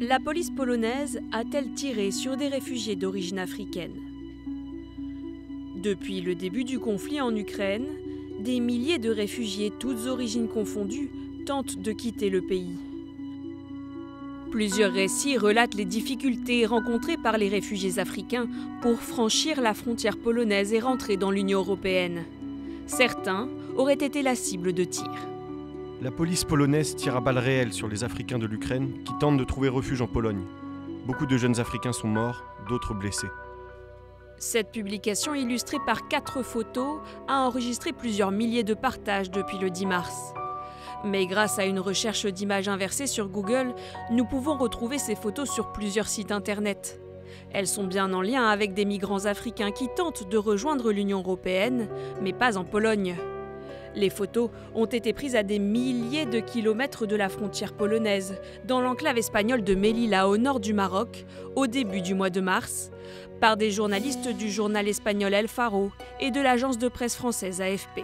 La police polonaise a-t-elle tiré sur des réfugiés d'origine africaine? Depuis le début du conflit en Ukraine, des milliers de réfugiés, toutes origines confondues, tentent de quitter le pays. Plusieurs récits relatent les difficultés rencontrées par les réfugiés africains pour franchir la frontière polonaise et rentrer dans l'Union européenne. Certains auraient été la cible de tirs. La police polonaise tire à balles réelles sur les Africains de l'Ukraine qui tentent de trouver refuge en Pologne. Beaucoup de jeunes Africains sont morts, d'autres blessés. Cette publication illustrée par quatre photos a enregistré plusieurs milliers de partages depuis le 10 mars. Mais grâce à une recherche d'images inversées sur Google, nous pouvons retrouver ces photos sur plusieurs sites internet. Elles sont bien en lien avec des migrants africains qui tentent de rejoindre l'Union européenne, mais pas en Pologne. Les photos ont été prises à des milliers de kilomètres de la frontière polonaise, dans l'enclave espagnole de Melilla au nord du Maroc, au début du mois de mars, par des journalistes du journal espagnol El Faro et de l'agence de presse française AFP.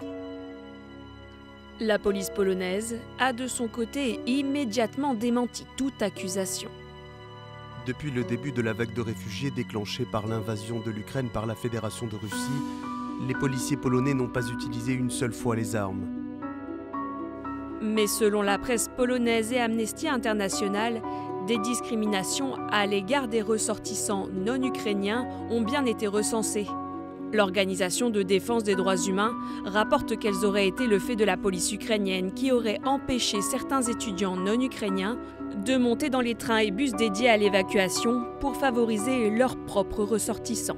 La police polonaise a de son côté immédiatement démenti toute accusation. Depuis le début de la vague de réfugiés déclenchée par l'invasion de l'Ukraine par la Fédération de Russie, les policiers polonais n'ont pas utilisé une seule fois les armes. Mais selon la presse polonaise et Amnesty International, des discriminations à l'égard des ressortissants non ukrainiens ont bien été recensées. L'organisation de défense des droits humains rapporte qu'elles auraient été le fait de la police ukrainienne qui aurait empêché certains étudiants non ukrainiens de monter dans les trains et bus dédiés à l'évacuation pour favoriser leurs propres ressortissants.